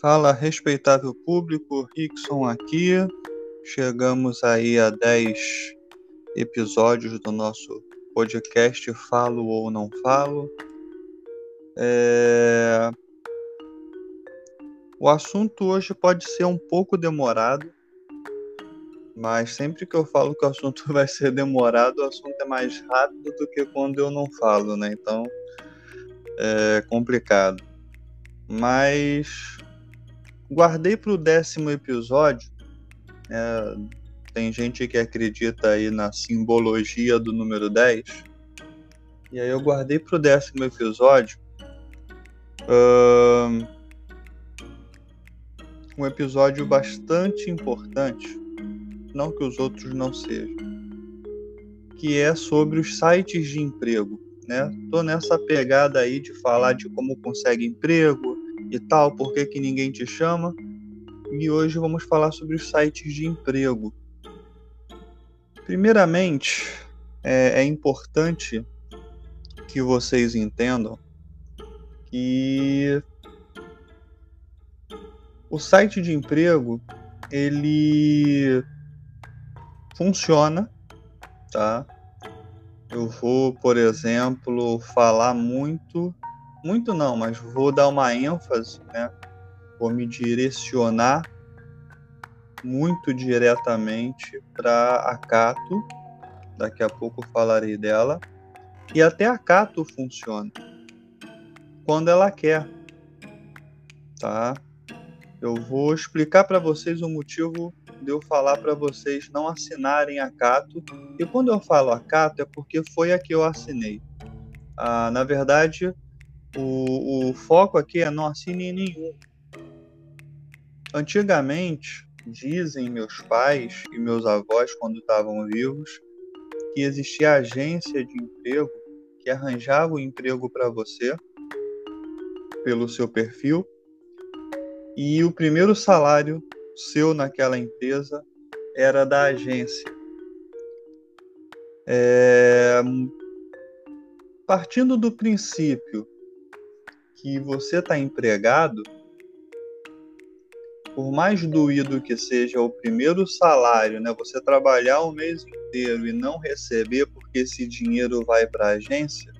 Fala, respeitável público, Rickson aqui. Chegamos aí a 10 episódios do nosso podcast Falo ou Não Falo. É... O assunto hoje pode ser um pouco demorado, mas sempre que eu falo que o assunto vai ser demorado, o assunto é mais rápido do que quando eu não falo, né? Então é complicado. Mas guardei para o décimo episódio. É, tem gente que acredita aí na simbologia do número 10. E aí eu guardei para o décimo episódio. Um episódio bastante importante não que os outros não sejam, que é sobre os sites de emprego, né? Tô nessa pegada aí de falar de como consegue emprego e tal, por que, que ninguém te chama. E hoje vamos falar sobre os sites de emprego. Primeiramente, é, é importante que vocês entendam que o site de emprego ele funciona, tá? Eu vou, por exemplo, falar muito, muito não, mas vou dar uma ênfase, né? Vou me direcionar muito diretamente para a Cato. Daqui a pouco falarei dela. E até a Cato funciona quando ela quer, tá? Eu vou explicar para vocês o motivo de eu falar para vocês não assinarem a Cato. E quando eu falo a Cato é porque foi a que eu assinei. Ah, na verdade, o, o foco aqui é não assine nenhum. Antigamente, dizem meus pais e meus avós, quando estavam vivos, que existia agência de emprego que arranjava o emprego para você pelo seu perfil e o primeiro salário seu naquela empresa era da agência. É... Partindo do princípio que você está empregado, por mais doído que seja o primeiro salário, né, você trabalhar o mês inteiro e não receber porque esse dinheiro vai para a agência,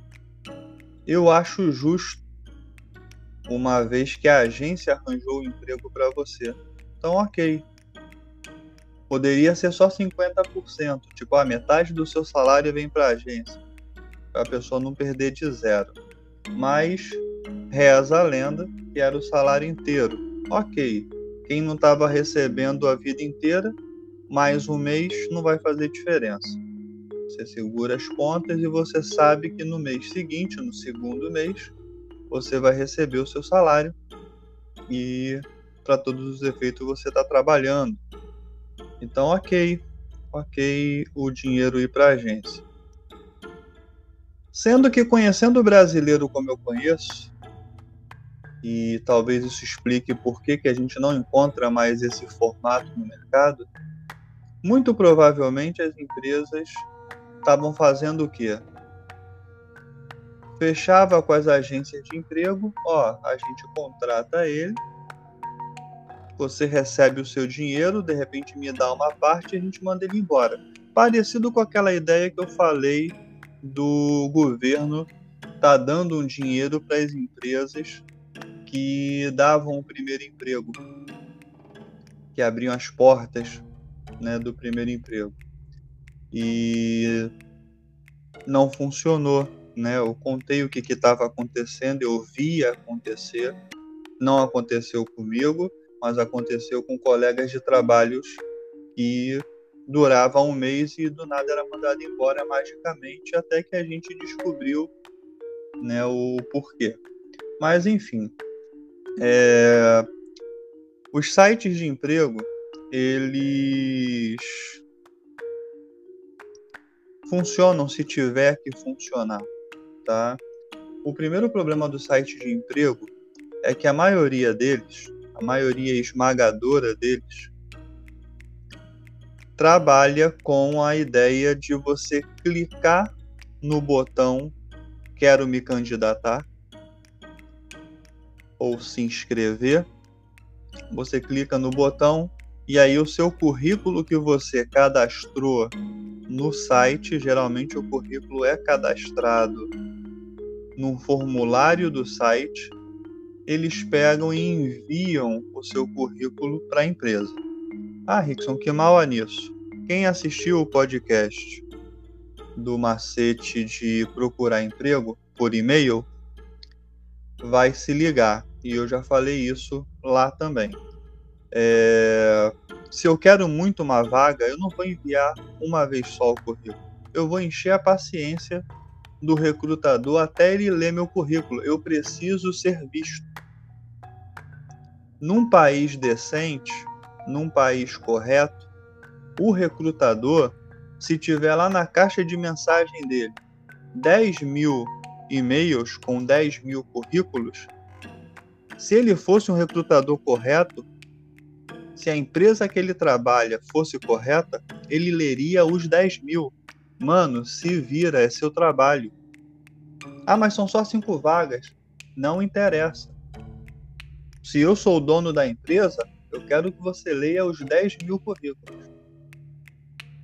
eu acho justo, uma vez que a agência arranjou o emprego para você. Então, ok. Poderia ser só 50%, tipo, a metade do seu salário vem para a agência, para a pessoa não perder de zero. Mas reza a lenda que era o salário inteiro. Ok, quem não estava recebendo a vida inteira, mais um mês não vai fazer diferença. Você segura as contas e você sabe que no mês seguinte, no segundo mês, você vai receber o seu salário e para todos os efeitos você está trabalhando. Então, ok, ok o dinheiro ir para a agência. Sendo que conhecendo o brasileiro como eu conheço, e talvez isso explique por que, que a gente não encontra mais esse formato no mercado, muito provavelmente as empresas estavam fazendo o quê? Fechava com as agências de emprego, ó, a gente contrata ele, você recebe o seu dinheiro, de repente me dá uma parte e a gente manda ele embora. Parecido com aquela ideia que eu falei do governo tá dando um dinheiro para as empresas que davam o primeiro emprego, que abriam as portas né, do primeiro emprego. E não funcionou. Né? Eu contei o que estava acontecendo, eu vi acontecer, não aconteceu comigo, mas aconteceu com colegas de trabalhos que durava um mês e do nada era mandado embora magicamente até que a gente descobriu né, o porquê. Mas enfim, é... os sites de emprego eles funcionam se tiver que funcionar, tá? O primeiro problema do site de emprego é que a maioria deles a maioria esmagadora deles, trabalha com a ideia de você clicar no botão quero me candidatar ou se inscrever Você clica no botão e aí o seu currículo que você cadastrou no site, geralmente o currículo é cadastrado num formulário do site, eles pegam e enviam o seu currículo para a empresa. Ah, Rickson, que mal há nisso? Quem assistiu o podcast do macete de procurar emprego por e-mail vai se ligar. E eu já falei isso lá também. É... Se eu quero muito uma vaga, eu não vou enviar uma vez só o currículo. Eu vou encher a paciência do recrutador até ele ler meu currículo. Eu preciso ser visto. Num país decente, num país correto, o recrutador, se tiver lá na caixa de mensagem dele 10 mil e-mails com 10 mil currículos, se ele fosse um recrutador correto, se a empresa que ele trabalha fosse correta, ele leria os 10 mil. Mano, se vira, é seu trabalho. Ah, mas são só cinco vagas. Não interessa. Se eu sou o dono da empresa, eu quero que você leia os 10 mil currículos.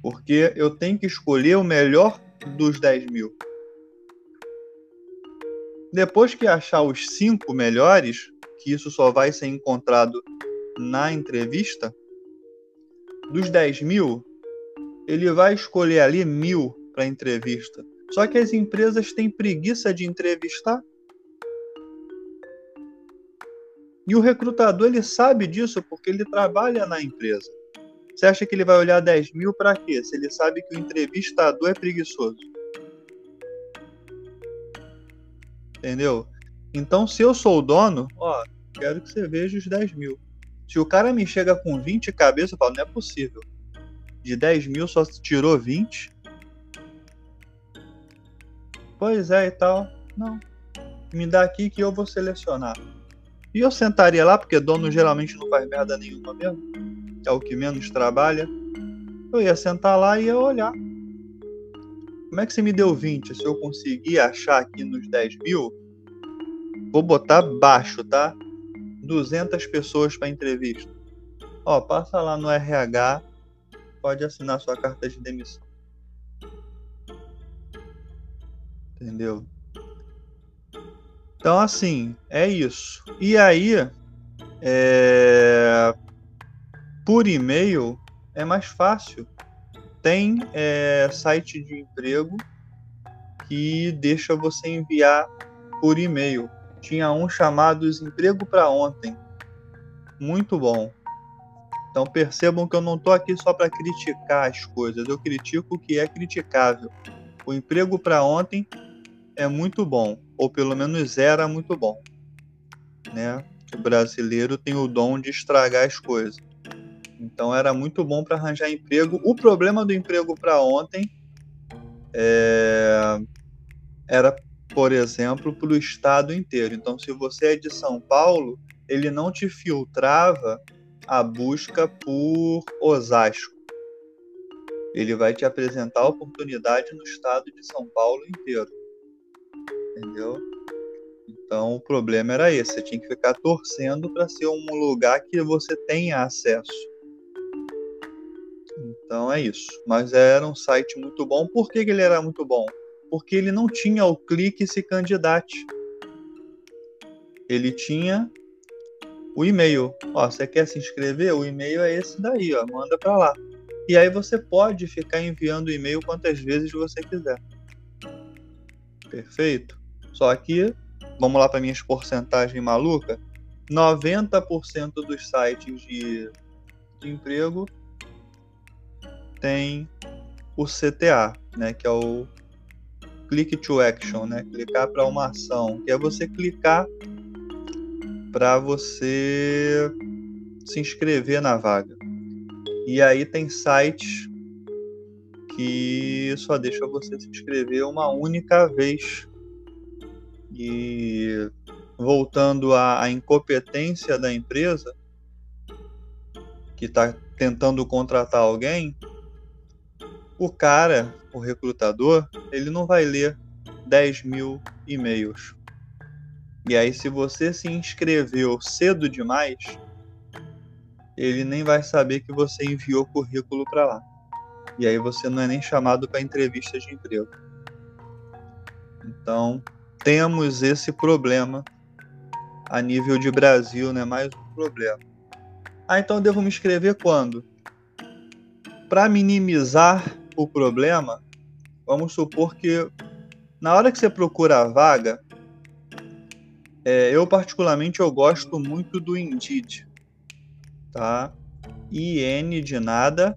Porque eu tenho que escolher o melhor dos 10 mil. Depois que achar os cinco melhores, que isso só vai ser encontrado na entrevista, dos 10 mil, ele vai escolher ali mil para entrevista. Só que as empresas têm preguiça de entrevistar. E o recrutador ele sabe disso porque ele trabalha na empresa. Você acha que ele vai olhar 10 mil para quê? Se ele sabe que o entrevistador é preguiçoso. Entendeu? Então, se eu sou o dono, ó, quero que você veja os 10 mil. Se o cara me chega com 20 cabeças, eu falo, não é possível. De 10 mil só tirou 20. Pois é e tal. Não. Me dá aqui que eu vou selecionar. E eu sentaria lá, porque dono geralmente não faz merda nenhuma mesmo. É o que menos trabalha. Eu ia sentar lá e ia olhar. Como é que você me deu 20? Se eu conseguir achar aqui nos 10 mil, vou botar baixo, tá? 200 pessoas para entrevista. Ó, passa lá no RH, pode assinar sua carta de demissão. Entendeu? Então, assim, é isso. E aí, é... por e-mail é mais fácil. Tem é, site de emprego que deixa você enviar por e-mail. Tinha um chamado Emprego para Ontem. Muito bom. Então percebam que eu não estou aqui só para criticar as coisas, eu critico o que é criticável. O emprego para ontem é muito bom, ou pelo menos era muito bom. Né? O brasileiro tem o dom de estragar as coisas. Então era muito bom para arranjar emprego. O problema do emprego para ontem é... era, por exemplo, para o estado inteiro. Então, se você é de São Paulo, ele não te filtrava a busca por Osasco. Ele vai te apresentar a oportunidade no estado de São Paulo inteiro entendeu? Então o problema era esse, você tinha que ficar torcendo para ser um lugar que você tenha acesso. Então é isso. Mas era um site muito bom. Por que, que ele era muito bom? Porque ele não tinha o clique se candidate. Ele tinha o e-mail. Ó, você quer se inscrever? O e-mail é esse daí, ó. Manda para lá. E aí você pode ficar enviando e-mail quantas vezes você quiser. Perfeito? Só que, vamos lá para minhas porcentagens maluca, 90% dos sites de, de emprego tem o CTA, né, que é o click to action, né, clicar para uma ação, que é você clicar para você se inscrever na vaga. E aí tem sites que só deixa você se inscrever uma única vez e voltando à, à incompetência da empresa que está tentando contratar alguém, o cara, o recrutador, ele não vai ler 10 mil e-mails. E aí, se você se inscreveu cedo demais, ele nem vai saber que você enviou currículo para lá. E aí você não é nem chamado para entrevista de emprego. Então, temos esse problema a nível de Brasil, né? Mais um problema. Ah, então devo me inscrever quando? Para minimizar o problema, vamos supor que na hora que você procura a vaga, é, eu particularmente eu gosto muito do Indeed, tá? I-N de nada,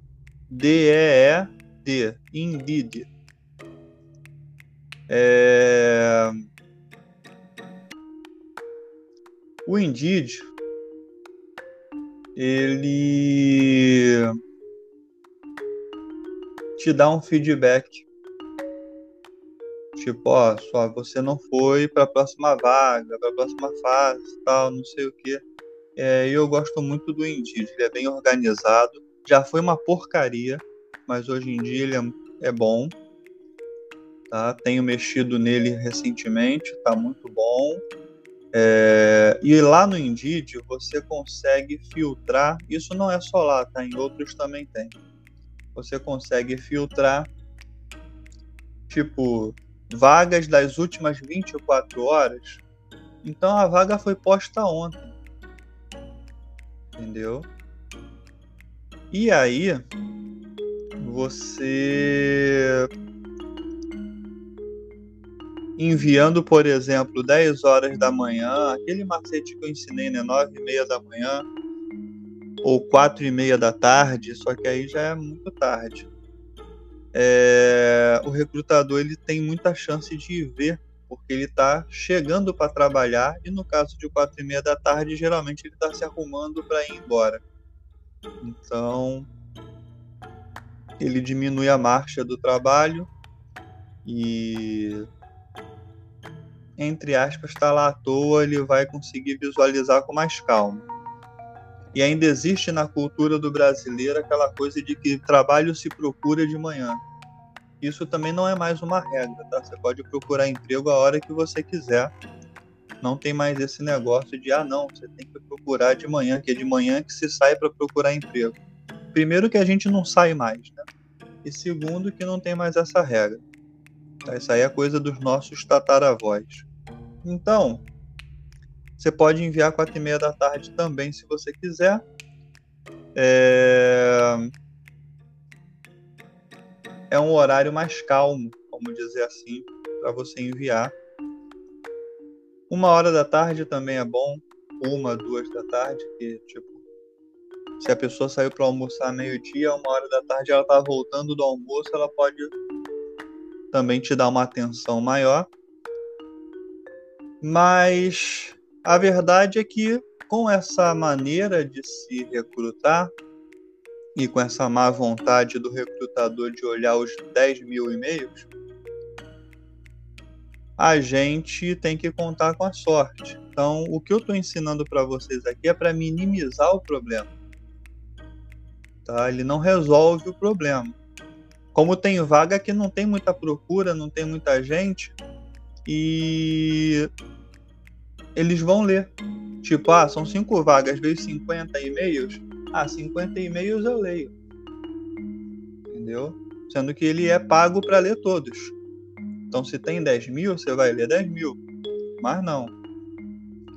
D-E-E-D, Indeed. É... O Indeed, ele te dá um feedback. Tipo, ó, só você não foi para a próxima vaga, para a próxima fase, tal, não sei o que. É, eu gosto muito do Indeed, ele é bem organizado. Já foi uma porcaria, mas hoje em dia ele é, é bom. Tá? Tenho mexido nele recentemente, tá muito bom. É, e lá no Indeed você consegue filtrar, isso não é só lá, tá? Em outros também tem. Você consegue filtrar, tipo, vagas das últimas 24 horas. Então a vaga foi posta ontem. Entendeu? E aí você enviando, por exemplo, 10 horas da manhã, aquele macete que eu ensinei, né? 9 e meia da manhã ou 4 e meia da tarde, só que aí já é muito tarde. É, o recrutador ele tem muita chance de ver, porque ele está chegando para trabalhar e no caso de 4 e meia da tarde, geralmente ele está se arrumando para ir embora. Então, ele diminui a marcha do trabalho e entre aspas, está lá à toa, ele vai conseguir visualizar com mais calma. E ainda existe na cultura do brasileiro aquela coisa de que trabalho se procura de manhã. Isso também não é mais uma regra, tá? Você pode procurar emprego a hora que você quiser. Não tem mais esse negócio de, ah, não, você tem que procurar de manhã, que é de manhã que se sai para procurar emprego. Primeiro, que a gente não sai mais, né? E segundo, que não tem mais essa regra. Tá? Isso aí é coisa dos nossos tataravós. Então, você pode enviar quatro e meia da tarde também, se você quiser. É... é um horário mais calmo, vamos dizer assim, para você enviar. Uma hora da tarde também é bom, uma, duas da tarde, que tipo, se a pessoa saiu para almoçar meio-dia, uma hora da tarde ela tá voltando do almoço, ela pode também te dar uma atenção maior. Mas a verdade é que com essa maneira de se recrutar e com essa má vontade do recrutador de olhar os 10 mil e-mails, a gente tem que contar com a sorte. Então, o que eu estou ensinando para vocês aqui é para minimizar o problema. Tá? Ele não resolve o problema. Como tem vaga que não tem muita procura, não tem muita gente, e eles vão ler. Tipo, ah, são cinco vagas, veio 50 e-mails. Ah, 50 e-mails eu leio. Entendeu? Sendo que ele é pago para ler todos. Então, se tem 10 mil, você vai ler 10 mil. Mas não.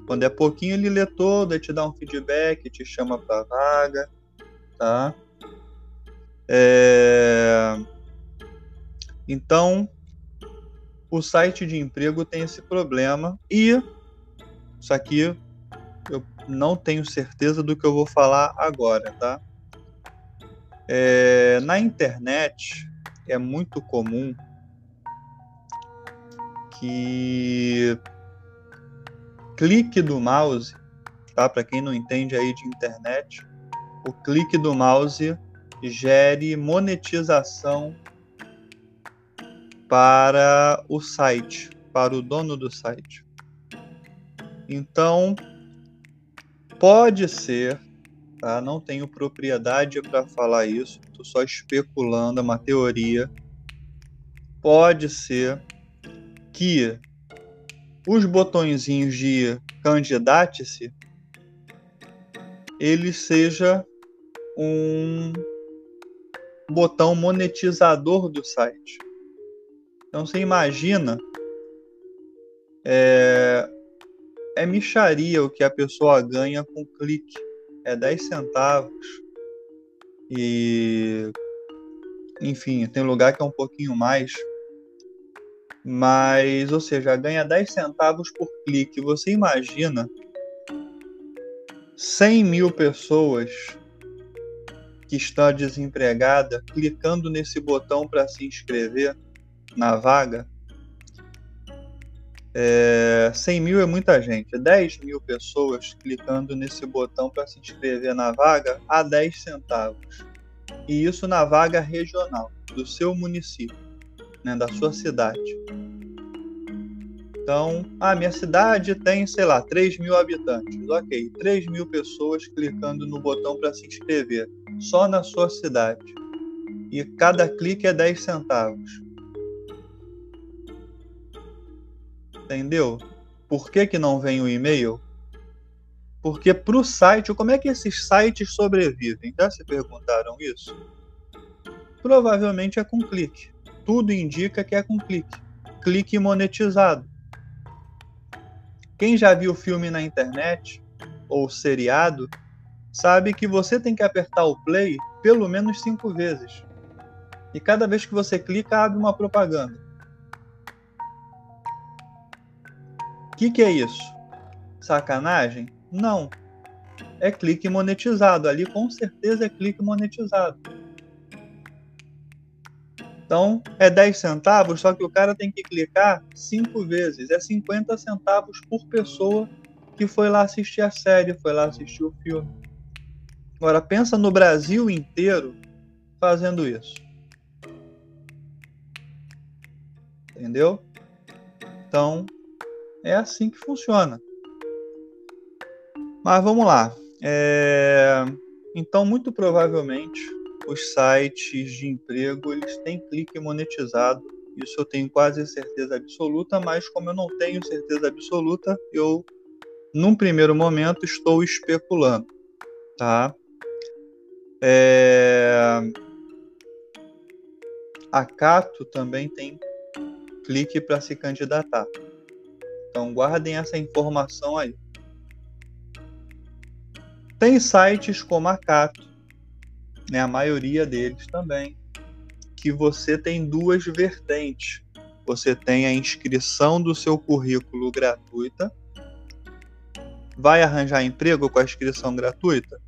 Quando é pouquinho, ele lê todo, te dá um feedback, te chama para vaga, tá? É... Então, o site de emprego tem esse problema e isso aqui eu não tenho certeza do que eu vou falar agora, tá? É, na internet é muito comum que clique do mouse, tá? Para quem não entende aí de internet, o clique do mouse gere monetização para o site, para o dono do site. Então, pode ser, tá? não tenho propriedade para falar isso, estou só especulando, é uma teoria. Pode ser que os botõezinhos de candidate-se ele seja um botão monetizador do site. Então você imagina é, é micharia o que a pessoa ganha com clique. É 10 centavos. E enfim, tem lugar que é um pouquinho mais. Mas, ou seja, ganha 10 centavos por clique. Você imagina 100 mil pessoas que estão desempregadas clicando nesse botão para se inscrever na vaga? É, 100 mil é muita gente. 10 mil pessoas clicando nesse botão para se inscrever na vaga a 10 centavos. E isso na vaga regional do seu município, né, da sua cidade. Então, a minha cidade tem, sei lá, 3 mil habitantes. Ok, 3 mil pessoas clicando no botão para se inscrever, só na sua cidade. E cada clique é 10 centavos. Entendeu? Por que, que não vem o e-mail? Porque para o site, como é que esses sites sobrevivem? Já se perguntaram isso? Provavelmente é com clique. Tudo indica que é com clique. Clique monetizado. Quem já viu filme na internet ou seriado sabe que você tem que apertar o play pelo menos cinco vezes. E cada vez que você clica, abre uma propaganda. Que, que é isso? Sacanagem? Não. É clique monetizado. Ali com certeza é clique monetizado. Então é 10 centavos, só que o cara tem que clicar cinco vezes. É 50 centavos por pessoa que foi lá assistir a série, foi lá assistir o filme. Agora pensa no Brasil inteiro fazendo isso. Entendeu? Então é assim que funciona. Mas vamos lá. É... Então, muito provavelmente, os sites de emprego eles têm clique monetizado. Isso eu tenho quase certeza absoluta, mas como eu não tenho certeza absoluta, eu num primeiro momento estou especulando, tá? É... A Cato também tem clique para se candidatar. Então guardem essa informação aí. Tem sites como a Cato né, a maioria deles também, que você tem duas vertentes. Você tem a inscrição do seu currículo gratuita. Vai arranjar emprego com a inscrição gratuita?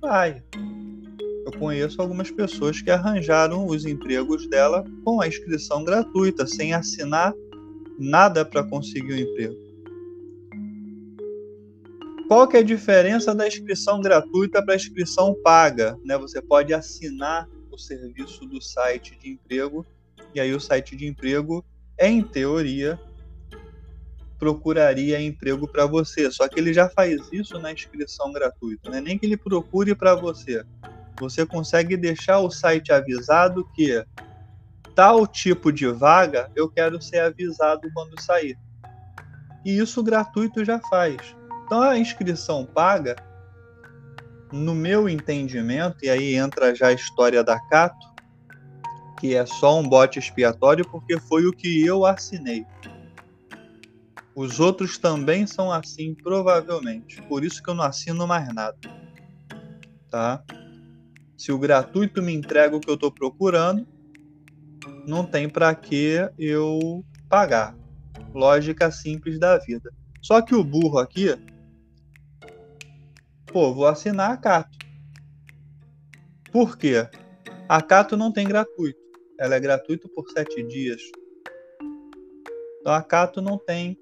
Vai. Eu conheço algumas pessoas que arranjaram os empregos dela com a inscrição gratuita, sem assinar nada para conseguir um emprego. Qual que é a diferença da inscrição gratuita para a inscrição paga? Né? Você pode assinar o serviço do site de emprego e aí o site de emprego, em teoria, procuraria emprego para você. Só que ele já faz isso na inscrição gratuita, né? nem que ele procure para você. Você consegue deixar o site avisado que tal tipo de vaga eu quero ser avisado quando sair. E isso gratuito já faz. Então a inscrição paga, no meu entendimento, e aí entra já a história da Cato, que é só um bote expiatório porque foi o que eu assinei. Os outros também são assim, provavelmente. Por isso que eu não assino mais nada. Tá? Se o gratuito me entrega o que eu estou procurando, não tem para que eu pagar. Lógica simples da vida. Só que o burro aqui Pô, vou assinar a Cato. Por quê? A Cato não tem gratuito. Ela é gratuita por sete dias. Então a Cato não tem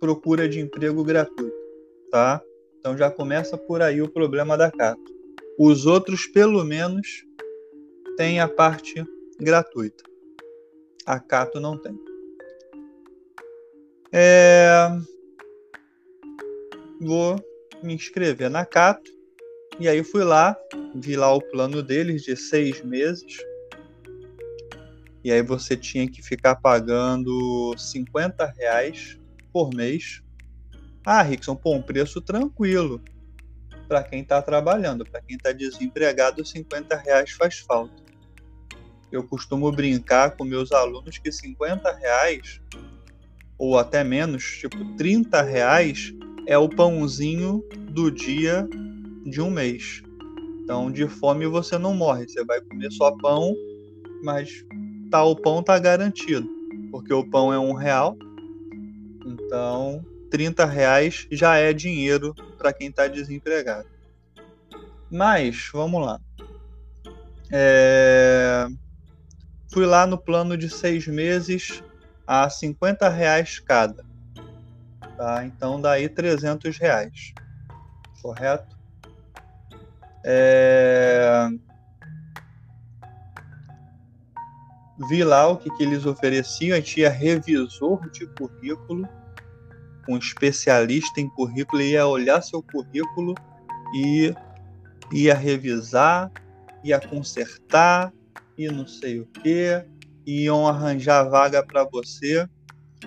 procura de emprego gratuito, tá? Então já começa por aí o problema da Cato. Os outros, pelo menos, têm a parte gratuita. A Cato não tem. É... Vou me inscrever na Cato. E aí fui lá, vi lá o plano deles de seis meses. E aí você tinha que ficar pagando 50 reais por mês. Ah, Rickson, pô, um preço tranquilo. para quem está trabalhando. Para quem está desempregado, 50 reais faz falta. Eu costumo brincar com meus alunos que 50 reais, ou até menos, tipo 30 reais, é o pãozinho do dia de um mês. Então, de fome você não morre. Você vai comer só pão, mas tá, o pão tá garantido. Porque o pão é um real. Então, 30 reais já é dinheiro para quem está desempregado. Mas, vamos lá. É... Fui lá no plano de seis meses a 50 reais cada. Tá? Então, daí 300 reais. Correto? É... Vi lá o que, que eles ofereciam. A tinha revisor de currículo um especialista em currículo ia olhar seu currículo e ia revisar, ia consertar e não sei o que, iam arranjar vaga para você,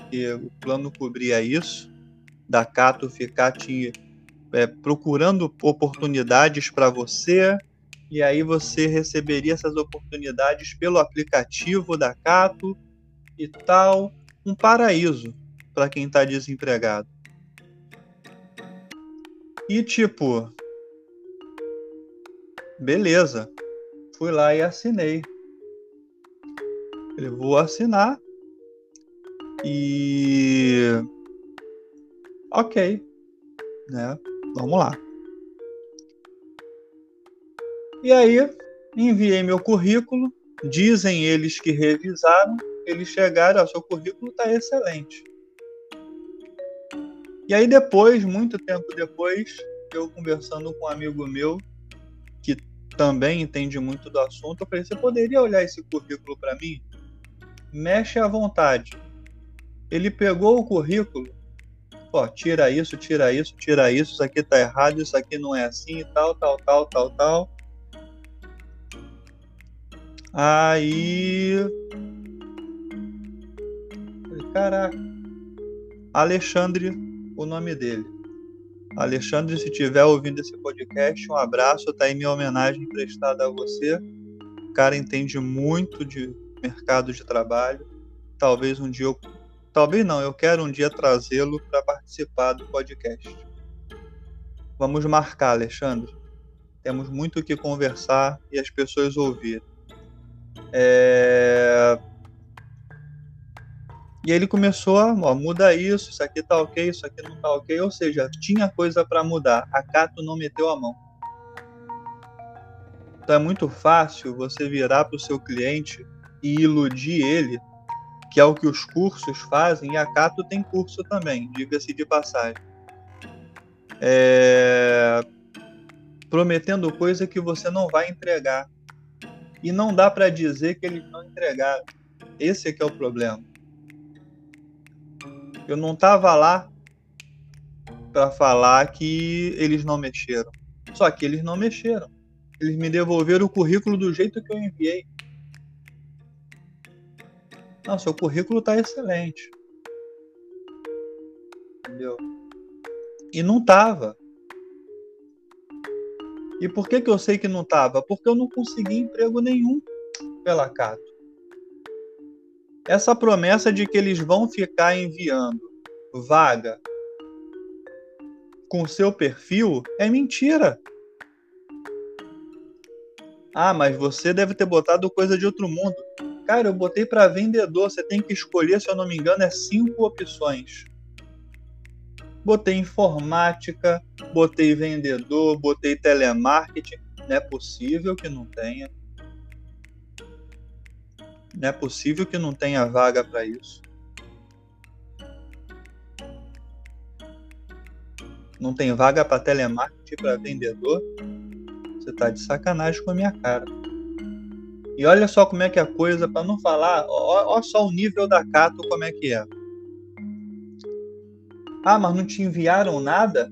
que o plano cobria isso, da Cato ficar te é, procurando oportunidades para você, e aí você receberia essas oportunidades pelo aplicativo da Cato e tal, um paraíso para quem está desempregado. E tipo, beleza, fui lá e assinei. Eu vou assinar e ok, né? Vamos lá. E aí enviei meu currículo. Dizem eles que revisaram. Eles chegaram, ó, seu currículo está excelente. E aí depois, muito tempo depois, eu conversando com um amigo meu que também entende muito do assunto, eu falei: "Você poderia olhar esse currículo para mim? Mexe à vontade". Ele pegou o currículo, ó, tira isso, tira isso, tira isso, isso aqui tá errado, isso aqui não é assim, tal, tal, tal, tal, tal. Aí, caraca, Alexandre o nome dele. Alexandre, se estiver ouvindo esse podcast, um abraço, tá aí minha homenagem prestada a você. O cara entende muito de mercado de trabalho. Talvez um dia eu. Talvez não, eu quero um dia trazê-lo para participar do podcast. Vamos marcar, Alexandre. Temos muito o que conversar e as pessoas ouvir. É... E ele começou a, ó, muda isso, isso aqui tá ok, isso aqui não tá ok. Ou seja, tinha coisa para mudar. A Cato não meteu a mão. Então é muito fácil você virar para o seu cliente e iludir ele, que é o que os cursos fazem, e a Cato tem curso também, diga-se de passagem. É... Prometendo coisa que você não vai entregar. E não dá para dizer que eles não entregaram. Esse é que é o problema. Eu não tava lá para falar que eles não mexeram. Só que eles não mexeram. Eles me devolveram o currículo do jeito que eu enviei. Não, seu currículo tá excelente. Entendeu? E não tava. E por que, que eu sei que não tava? Porque eu não consegui emprego nenhum pela Cato. Essa promessa de que eles vão ficar enviando vaga com seu perfil é mentira. Ah, mas você deve ter botado coisa de outro mundo. Cara, eu botei para vendedor. Você tem que escolher, se eu não me engano, é cinco opções. Botei informática, botei vendedor, botei telemarketing. Não é possível que não tenha. Não é possível que não tenha vaga para isso. Não tem vaga para telemarketing para vendedor? Você tá de sacanagem com a minha cara. E olha só como é que é a coisa, para não falar, olha só o nível da Cato como é que é. Ah, mas não te enviaram nada?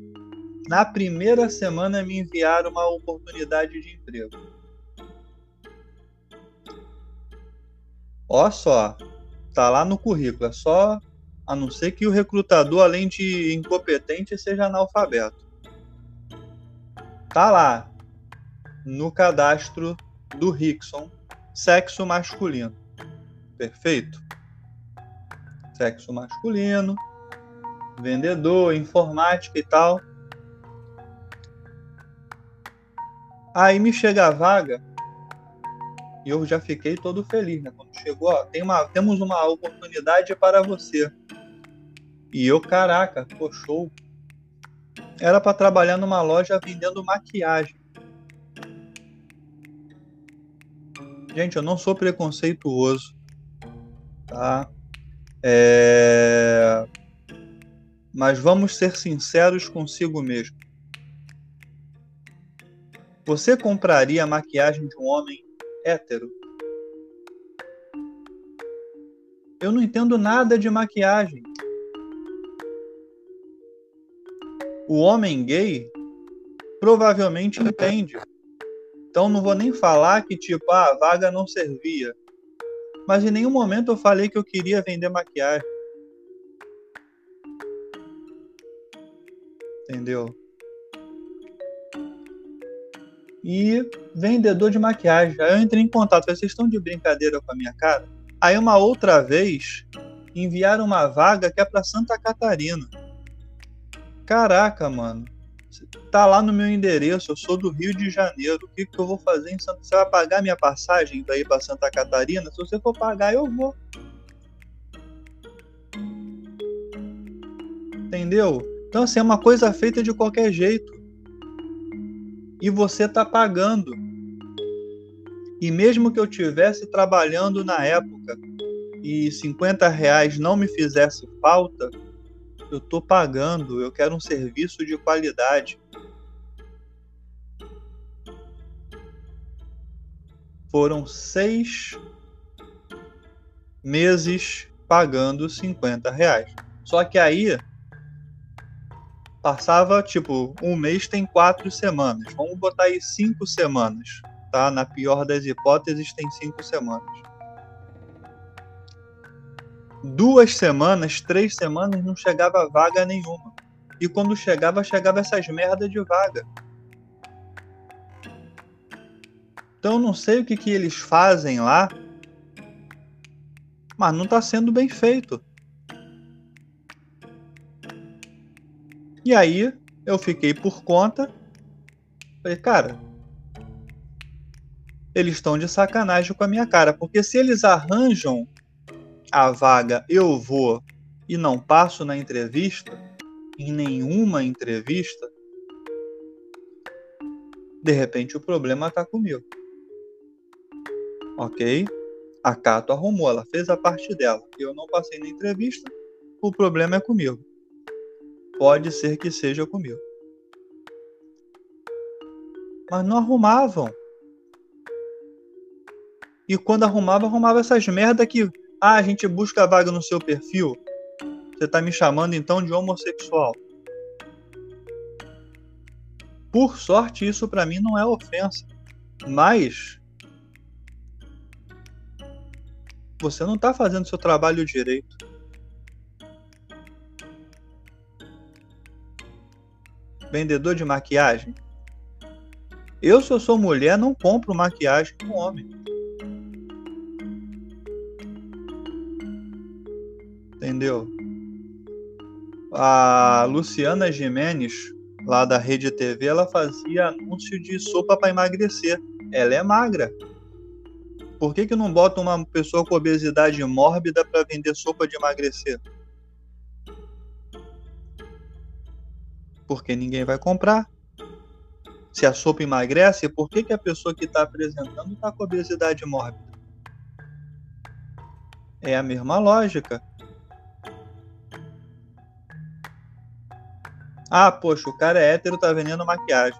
Na primeira semana me enviaram uma oportunidade de emprego. Ó só, tá lá no currículo, é só a não ser que o recrutador, além de incompetente, seja analfabeto. Tá lá no cadastro do Rickson, sexo masculino. Perfeito? Sexo masculino, vendedor, informática e tal. Aí me chega a vaga e eu já fiquei todo feliz, né? Quando chegou, ó, tem uma, temos uma oportunidade para você. E eu, caraca, pô, show. Era para trabalhar numa loja vendendo maquiagem. Gente, eu não sou preconceituoso, tá? É... Mas vamos ser sinceros consigo mesmo. Você compraria a maquiagem de um homem hétero? Eu não entendo nada de maquiagem. O homem gay provavelmente entende. Então não vou nem falar que tipo, ah, a vaga não servia. Mas em nenhum momento eu falei que eu queria vender maquiagem. Entendeu? E vendedor de maquiagem. Aí eu entrei em contato. Vocês estão de brincadeira com a minha cara? Aí uma outra vez enviaram uma vaga que é para Santa Catarina. Caraca, mano tá lá no meu endereço, eu sou do Rio de Janeiro. O que, que eu vou fazer em Santa Você vai pagar minha passagem para ir para Santa Catarina? Se você for pagar, eu vou. Entendeu? Então, assim, é uma coisa feita de qualquer jeito. E você tá pagando. E mesmo que eu tivesse trabalhando na época e 50 reais não me fizesse falta, eu estou pagando, eu quero um serviço de qualidade. Foram seis meses pagando 50 reais. Só que aí passava tipo um mês tem quatro semanas. Vamos botar aí cinco semanas, tá? Na pior das hipóteses tem cinco semanas duas semanas, três semanas, não chegava vaga nenhuma. E quando chegava, chegava essas merdas de vaga. Então eu não sei o que, que eles fazem lá, mas não está sendo bem feito. E aí eu fiquei por conta. Falei, cara, eles estão de sacanagem com a minha cara, porque se eles arranjam a vaga eu vou e não passo na entrevista, em nenhuma entrevista, de repente o problema está comigo. Ok? A Cato arrumou, ela fez a parte dela. Eu não passei na entrevista, o problema é comigo. Pode ser que seja comigo. Mas não arrumavam. E quando arrumava, arrumava essas merda que ah, a gente busca a vaga no seu perfil. Você está me chamando então de homossexual. Por sorte, isso para mim não é ofensa. Mas você não está fazendo seu trabalho direito. Vendedor de maquiagem. Eu, se eu sou mulher, não compro maquiagem com homem. Entendeu? A Luciana Jimenez, lá da Rede TV, ela fazia anúncio de sopa para emagrecer. Ela é magra. Por que, que não bota uma pessoa com obesidade mórbida para vender sopa de emagrecer? Porque ninguém vai comprar. Se a sopa emagrece, por que, que a pessoa que está apresentando está com obesidade mórbida? É a mesma lógica. Ah, poxa, o cara é hétero, tá vendendo maquiagem.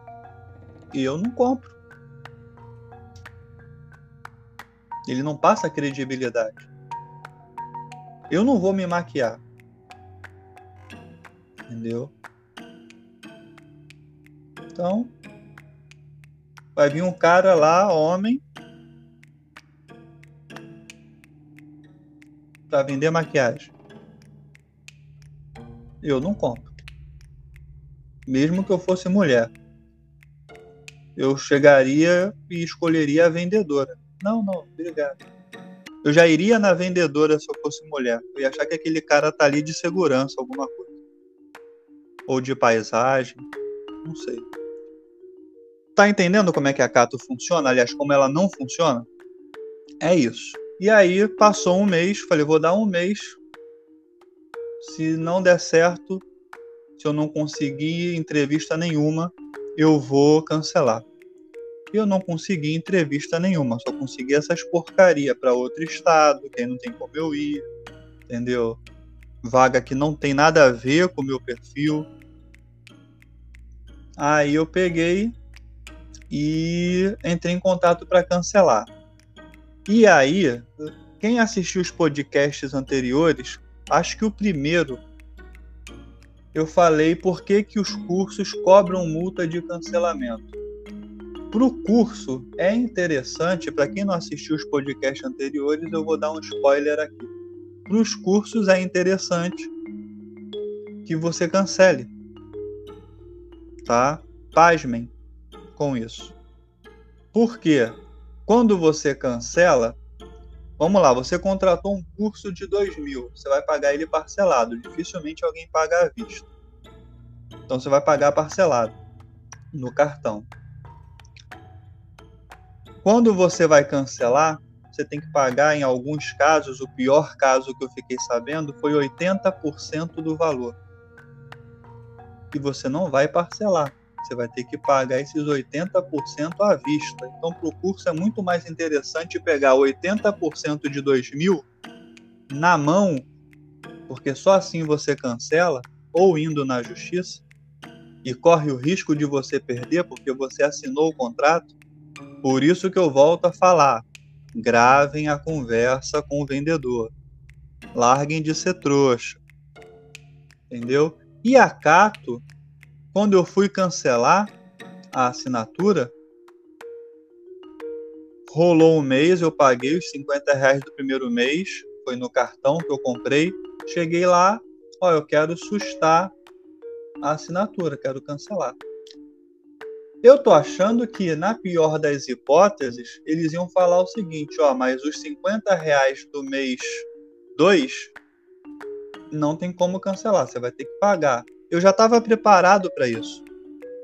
E eu não compro. Ele não passa credibilidade. Eu não vou me maquiar. Entendeu? Então, vai vir um cara lá, homem, para vender maquiagem. Eu não compro mesmo que eu fosse mulher. eu chegaria e escolheria a vendedora. Não, não, obrigado. Eu já iria na vendedora se eu fosse mulher. Eu ia achar que aquele cara tá ali de segurança, alguma coisa. Ou de paisagem. Não sei. Tá entendendo como é que a Cato funciona? Aliás, como ela não funciona? É isso. E aí passou um mês, falei, vou dar um mês. Se não der certo, se eu não conseguir entrevista nenhuma, eu vou cancelar. Eu não consegui entrevista nenhuma, só consegui essas porcaria para outro estado, que aí não tem como eu ir, entendeu? Vaga que não tem nada a ver com o meu perfil. Aí eu peguei e entrei em contato para cancelar. E aí, quem assistiu os podcasts anteriores, acho que o primeiro eu falei por que, que os cursos cobram multa de cancelamento. Para o curso é interessante, para quem não assistiu os podcasts anteriores, eu vou dar um spoiler aqui. Para os cursos é interessante que você cancele. Tá? Pasmem com isso. Por quê? Quando você cancela, vamos lá, você contratou um curso de 2 mil, você vai pagar ele parcelado. Dificilmente alguém paga à vista. Então você vai pagar parcelado no cartão. Quando você vai cancelar, você tem que pagar, em alguns casos, o pior caso que eu fiquei sabendo foi 80% do valor. E você não vai parcelar. Você vai ter que pagar esses 80% à vista. Então, para o curso é muito mais interessante pegar 80% de 2 mil na mão, porque só assim você cancela, ou indo na justiça, e corre o risco de você perder porque você assinou o contrato. Por isso que eu volto a falar: gravem a conversa com o vendedor. Larguem de ser trouxa. Entendeu? E a Cato quando eu fui cancelar a assinatura, rolou um mês, eu paguei os 50 reais do primeiro mês, foi no cartão que eu comprei. Cheguei lá, ó, eu quero sustar a assinatura, quero cancelar. Eu tô achando que, na pior das hipóteses, eles iam falar o seguinte, ó, mas os 50 reais do mês 2 não tem como cancelar, você vai ter que pagar. Eu já estava preparado para isso.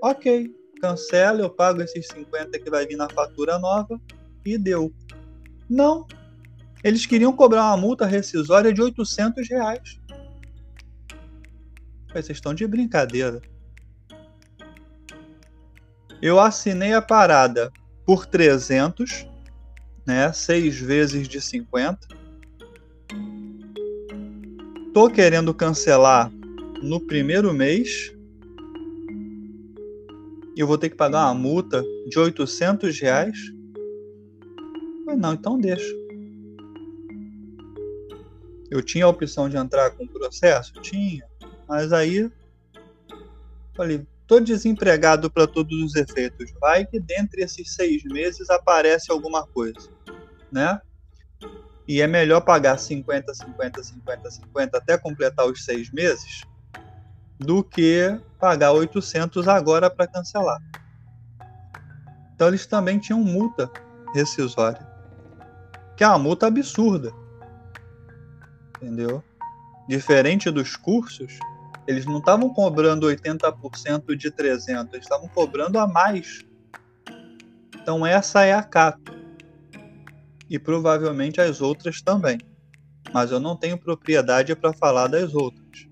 Ok, cancela, eu pago esses 50 que vai vir na fatura nova e deu. Não. Eles queriam cobrar uma multa rescisória de 800 reais. Vocês estão de brincadeira. Eu assinei a parada por 300, né? 6 vezes de 50. Tô querendo cancelar no primeiro mês eu vou ter que pagar uma multa de 800 reais? Não, então deixa. Eu tinha a opção de entrar com o processo? Tinha. Mas aí, falei, tô desempregado para todos os efeitos. Vai que dentre esses seis meses aparece alguma coisa, né? E é melhor pagar 50, 50, 50, 50 até completar os seis meses do que pagar 800 agora para cancelar. Então eles também tinham multa rescisória, que é uma multa absurda. Entendeu? Diferente dos cursos, eles não estavam cobrando 80% de 300, eles estavam cobrando a mais. Então essa é a Cato. E provavelmente as outras também. Mas eu não tenho propriedade para falar das outras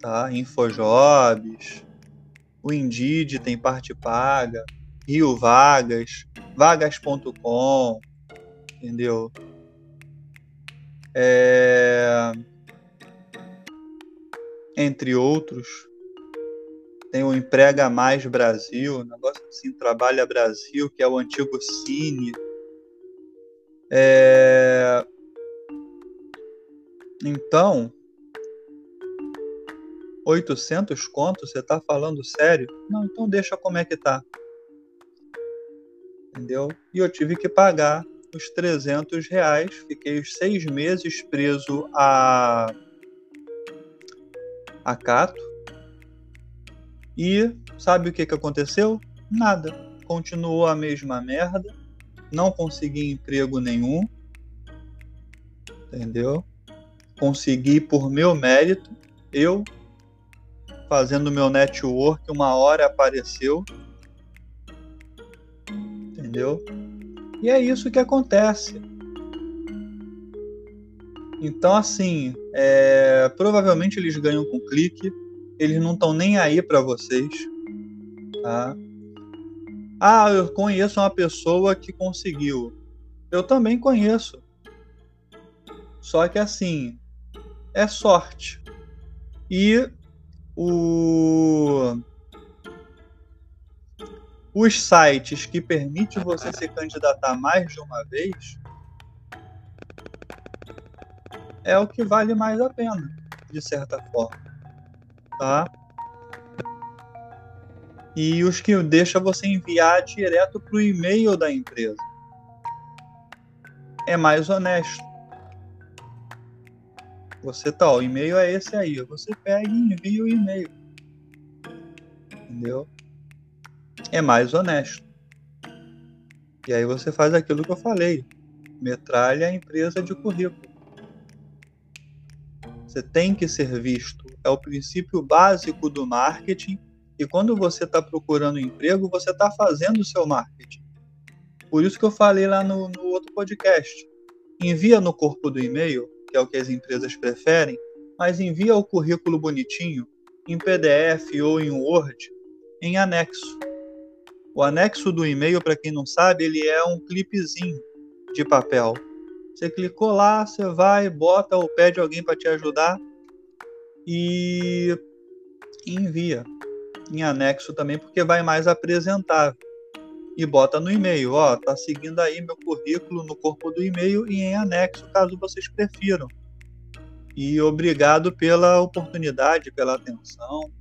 tá? Infojobs, o Indeed tem parte paga, Rio Vagas, vagas.com, entendeu? É... Entre outros, tem o Emprega Mais Brasil, negócio assim, Trabalha Brasil, que é o antigo Cine. É... Então, 800 conto? Você tá falando sério? Não, então deixa como é que tá. Entendeu? E eu tive que pagar os 300 reais. Fiquei os seis meses preso a, a Cato. E sabe o que, que aconteceu? Nada. continuou a mesma merda, não consegui emprego nenhum, entendeu? Consegui por meu mérito, eu fazendo meu network, uma hora apareceu, entendeu? E é isso que acontece. Então, assim, é, provavelmente eles ganham com clique, eles não estão nem aí para vocês, tá? Ah, eu conheço uma pessoa que conseguiu. Eu também conheço. Só que assim, é sorte. E o os sites que permitem você se candidatar mais de uma vez é o que vale mais a pena, de certa forma. Tá? E os que deixa você enviar direto para o e-mail da empresa. É mais honesto. Você tá, o e-mail é esse aí. Você pega e envia o e-mail. Entendeu? É mais honesto. E aí você faz aquilo que eu falei. Metralha a empresa de currículo. Você tem que ser visto. É o princípio básico do marketing. E quando você está procurando emprego, você está fazendo o seu marketing. Por isso que eu falei lá no, no outro podcast. Envia no corpo do e-mail, que é o que as empresas preferem, mas envia o currículo bonitinho, em PDF ou em Word, em anexo. O anexo do e-mail, para quem não sabe, ele é um clipezinho de papel você clicou lá, você vai, bota ou pede alguém para te ajudar e envia em anexo também, porque vai mais apresentável. E bota no e-mail, ó, tá seguindo aí meu currículo no corpo do e-mail e em anexo, caso vocês prefiram. E obrigado pela oportunidade, pela atenção.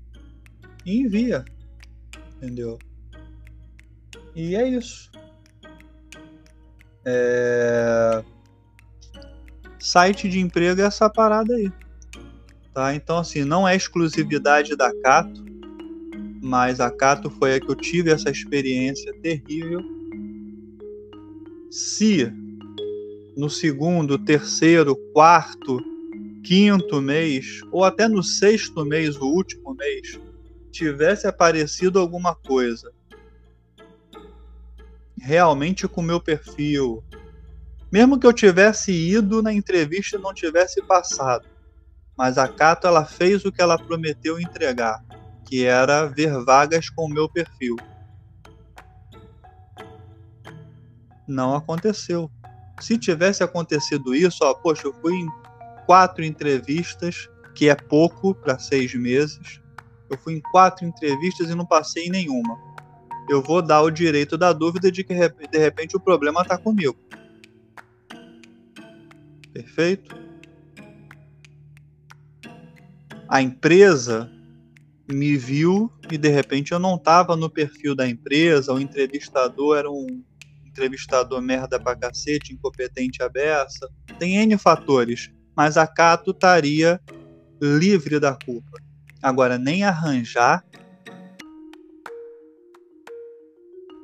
E envia. Entendeu? E é isso. É site de emprego é essa parada aí. Tá? Então, assim, não é exclusividade da Cato, mas a Cato foi a que eu tive essa experiência terrível. Se no segundo, terceiro, quarto, quinto mês, ou até no sexto mês, o último mês, tivesse aparecido alguma coisa realmente com o meu perfil, mesmo que eu tivesse ido na entrevista e não tivesse passado, mas a Cato ela fez o que ela prometeu entregar, que era ver vagas com o meu perfil. Não aconteceu. Se tivesse acontecido isso, ó, poxa, eu fui em quatro entrevistas, que é pouco para seis meses. Eu fui em quatro entrevistas e não passei em nenhuma. Eu vou dar o direito da dúvida de que de repente o problema está comigo. Perfeito? A empresa me viu e de repente eu não estava no perfil da empresa, o entrevistador era um entrevistador merda pra cacete, incompetente a beça. Tem N fatores, mas a Cato estaria livre da culpa. Agora, nem arranjar.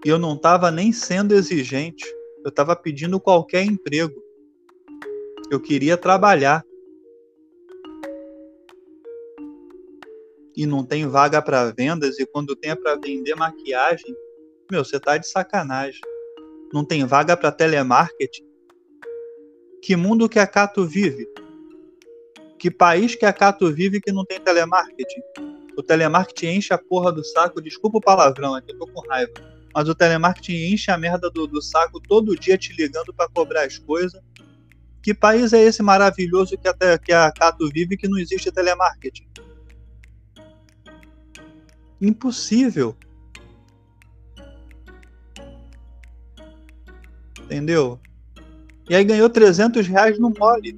Eu não estava nem sendo exigente. Eu estava pedindo qualquer emprego. Eu queria trabalhar. E não tem vaga para vendas, e quando tem é para vender maquiagem, meu, você tá de sacanagem. Não tem vaga para telemarketing. Que mundo que a Cato vive? Que país que a Cato vive que não tem telemarketing? O telemarketing enche a porra do saco, desculpa o palavrão, aqui tô com raiva. Mas o telemarketing enche a merda do, do saco todo dia te ligando para cobrar as coisas que país é esse maravilhoso que que a Cato vive que não existe telemarketing? Impossível. Entendeu? E aí ganhou 300 reais no mole.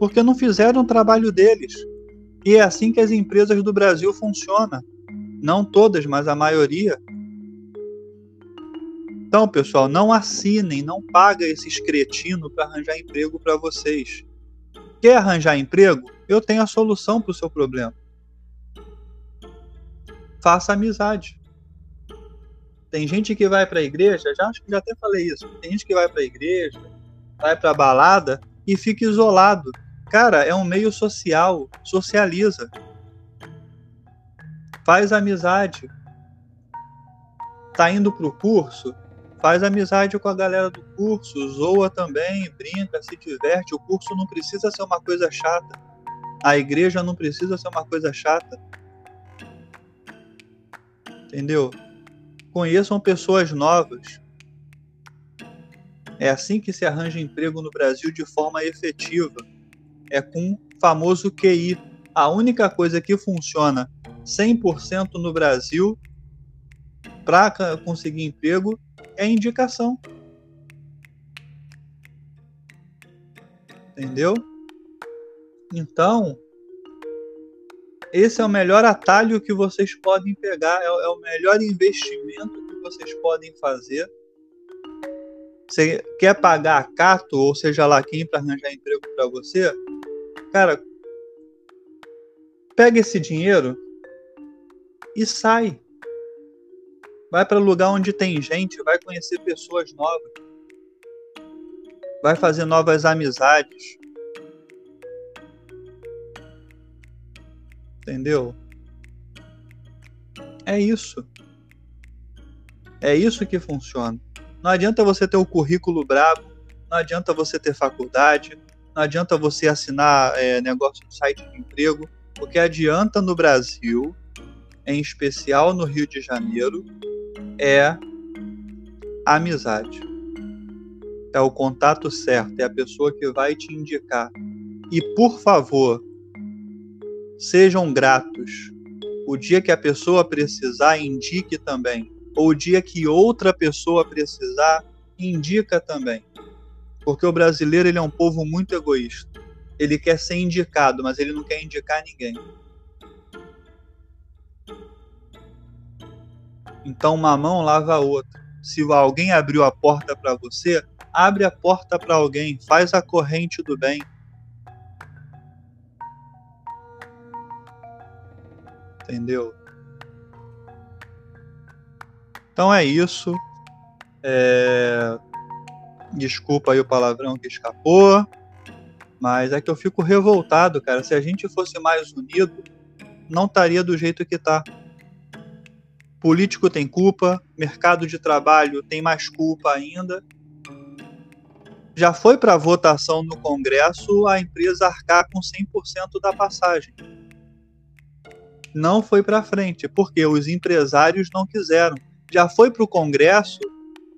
Porque não fizeram o trabalho deles. E é assim que as empresas do Brasil funcionam. Não todas, mas a maioria. Então, pessoal, não assinem, não paga esses cretinos para arranjar emprego para vocês. Quer arranjar emprego? Eu tenho a solução para o seu problema. Faça amizade. Tem gente que vai para a igreja, já acho que já até falei isso. Tem gente que vai para a igreja, vai para balada e fica isolado. Cara, é um meio social, socializa. Faz amizade. Tá indo pro curso, faz amizade com a galera do curso, zoa também, brinca, se diverte. O curso não precisa ser uma coisa chata. A igreja não precisa ser uma coisa chata. Entendeu? Conheçam pessoas novas. É assim que se arranja emprego no Brasil de forma efetiva. É com o famoso QI. A única coisa que funciona 100% no Brasil para conseguir emprego é indicação. Entendeu? Então, esse é o melhor atalho que vocês podem pegar, é, é o melhor investimento que vocês podem fazer. Você quer pagar a Cato, ou seja lá quem, para arranjar emprego para você? Cara, pega esse dinheiro e sai. Vai para lugar onde tem gente, vai conhecer pessoas novas. Vai fazer novas amizades. Entendeu? É isso. É isso que funciona. Não adianta você ter o currículo brabo, não adianta você ter faculdade, não adianta você assinar é, negócio no site de emprego. O que adianta no Brasil, em especial no Rio de Janeiro, é amizade. É o contato certo, é a pessoa que vai te indicar. E por favor, Sejam gratos. O dia que a pessoa precisar, indique também. Ou o dia que outra pessoa precisar, indica também. Porque o brasileiro ele é um povo muito egoísta. Ele quer ser indicado, mas ele não quer indicar ninguém. Então uma mão lava a outra. Se alguém abriu a porta para você, abre a porta para alguém, faz a corrente do bem. Entendeu? Então é isso. É... Desculpa aí o palavrão que escapou, mas é que eu fico revoltado, cara. Se a gente fosse mais unido, não estaria do jeito que tá. Político tem culpa, mercado de trabalho tem mais culpa ainda. Já foi para votação no Congresso a empresa arcar com 100% da passagem não foi para frente, porque os empresários não quiseram. Já foi para o Congresso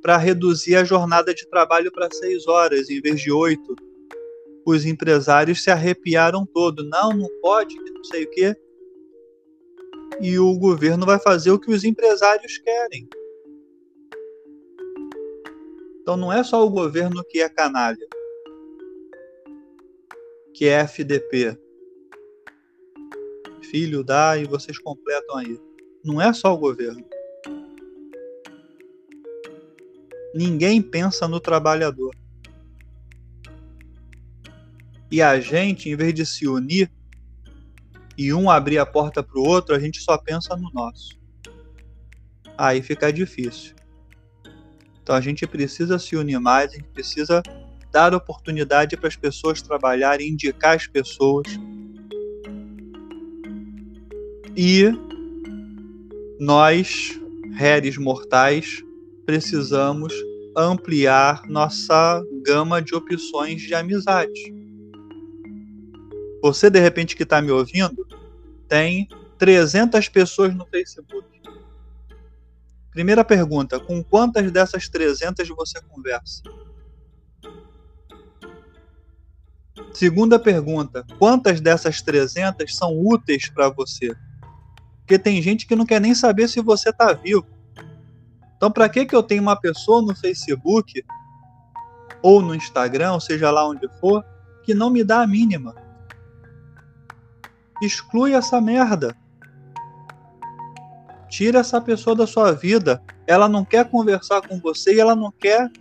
para reduzir a jornada de trabalho para seis horas em vez de oito. Os empresários se arrepiaram todo. Não, não pode, não sei o quê. E o governo vai fazer o que os empresários querem. Então não é só o governo que é canalha, que é FDP filho dá e vocês completam aí. Não é só o governo. Ninguém pensa no trabalhador. E a gente, em vez de se unir e um abrir a porta para o outro, a gente só pensa no nosso. Aí fica difícil. Então a gente precisa se unir mais, a gente precisa dar oportunidade para as pessoas trabalharem, indicar as pessoas e nós, réis mortais, precisamos ampliar nossa gama de opções de amizade. Você, de repente, que está me ouvindo, tem 300 pessoas no Facebook. Primeira pergunta: com quantas dessas 300 você conversa? Segunda pergunta: quantas dessas 300 são úteis para você? Porque tem gente que não quer nem saber se você está vivo. Então, para que, que eu tenho uma pessoa no Facebook ou no Instagram, ou seja lá onde for, que não me dá a mínima? Exclui essa merda. Tira essa pessoa da sua vida. Ela não quer conversar com você e ela não quer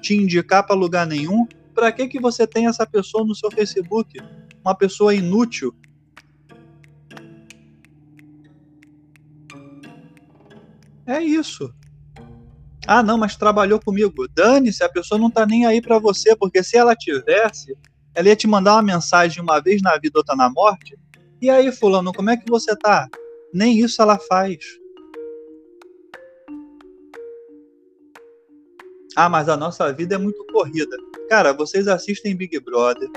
te indicar para lugar nenhum. Para que, que você tem essa pessoa no seu Facebook? Uma pessoa inútil É isso. Ah, não, mas trabalhou comigo. Dane-se, a pessoa não tá nem aí para você, porque se ela tivesse, ela ia te mandar uma mensagem uma vez na vida, outra na morte. E aí, fulano, como é que você tá? Nem isso ela faz. Ah, mas a nossa vida é muito corrida. Cara, vocês assistem Big Brother.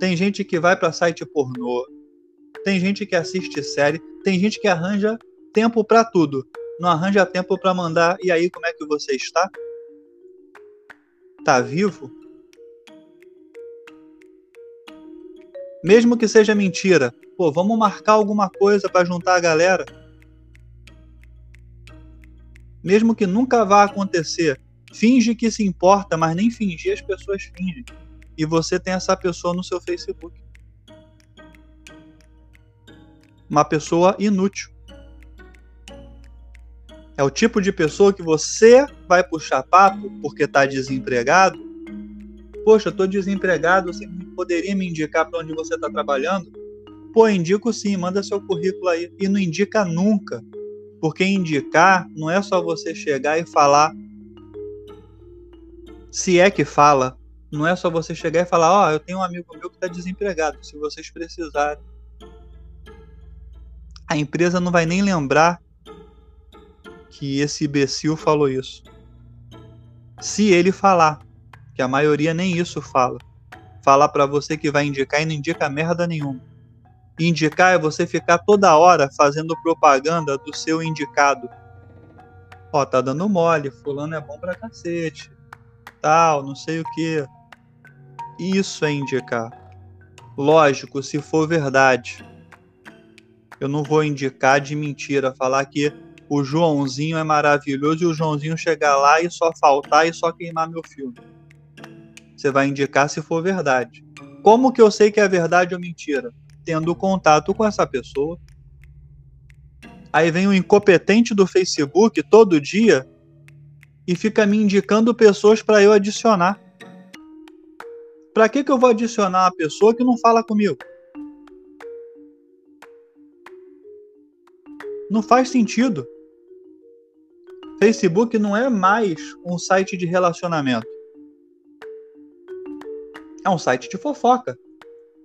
Tem gente que vai para site pornô. Tem gente que assiste série. Tem gente que arranja tempo para tudo não arranja tempo para mandar. E aí, como é que você está? Tá vivo? Mesmo que seja mentira, pô, vamos marcar alguma coisa para juntar a galera. Mesmo que nunca vá acontecer, finge que se importa, mas nem fingir as pessoas fingem. E você tem essa pessoa no seu Facebook. Uma pessoa inútil. É o tipo de pessoa que você vai puxar papo porque está desempregado. Poxa, eu estou desempregado, você poderia me indicar para onde você está trabalhando? Pô, indico sim, manda seu currículo aí. E não indica nunca. Porque indicar não é só você chegar e falar. Se é que fala, não é só você chegar e falar: Ó, oh, eu tenho um amigo meu que está desempregado, se vocês precisarem. A empresa não vai nem lembrar que esse imbecil falou isso. Se ele falar, que a maioria nem isso fala, falar para você que vai indicar e não indica merda nenhuma. Indicar é você ficar toda hora fazendo propaganda do seu indicado. Ó, tá dando mole, fulano é bom pra cacete. Tal, não sei o que. Isso é indicar. Lógico, se for verdade. Eu não vou indicar de mentira, falar que o Joãozinho é maravilhoso e o Joãozinho chegar lá e só faltar e só queimar meu filme. Você vai indicar se for verdade. Como que eu sei que é verdade ou mentira? Tendo contato com essa pessoa. Aí vem o incompetente do Facebook todo dia e fica me indicando pessoas para eu adicionar. Para que, que eu vou adicionar uma pessoa que não fala comigo? Não faz sentido. Facebook não é mais um site de relacionamento. É um site de fofoca.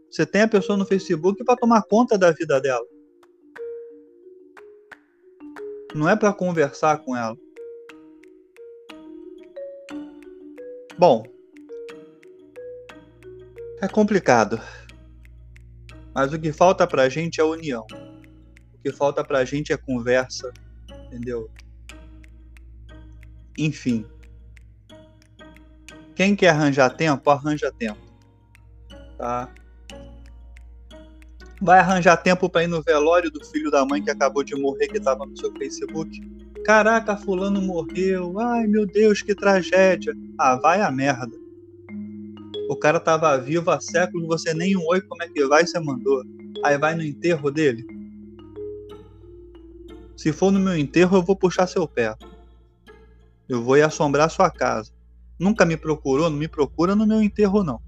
Você tem a pessoa no Facebook para tomar conta da vida dela. Não é para conversar com ela. Bom, é complicado. Mas o que falta pra gente é união. O que falta pra gente é conversa, entendeu? Enfim. Quem quer arranjar tempo, arranja tempo. Tá? Vai arranjar tempo para ir no velório do filho da mãe que acabou de morrer, que estava no seu Facebook? Caraca, fulano morreu. Ai, meu Deus, que tragédia. Ah, vai a merda. O cara tava vivo há séculos, você nem um oi, como é que vai, você mandou. Aí vai no enterro dele. Se for no meu enterro, eu vou puxar seu pé. Eu vou ir assombrar sua casa. Nunca me procurou, não me procura no meu enterro, não.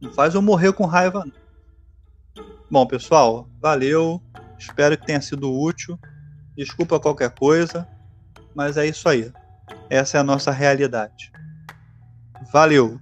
Não faz eu morrer com raiva, não. Bom, pessoal, valeu. Espero que tenha sido útil. Desculpa qualquer coisa, mas é isso aí. Essa é a nossa realidade. Valeu!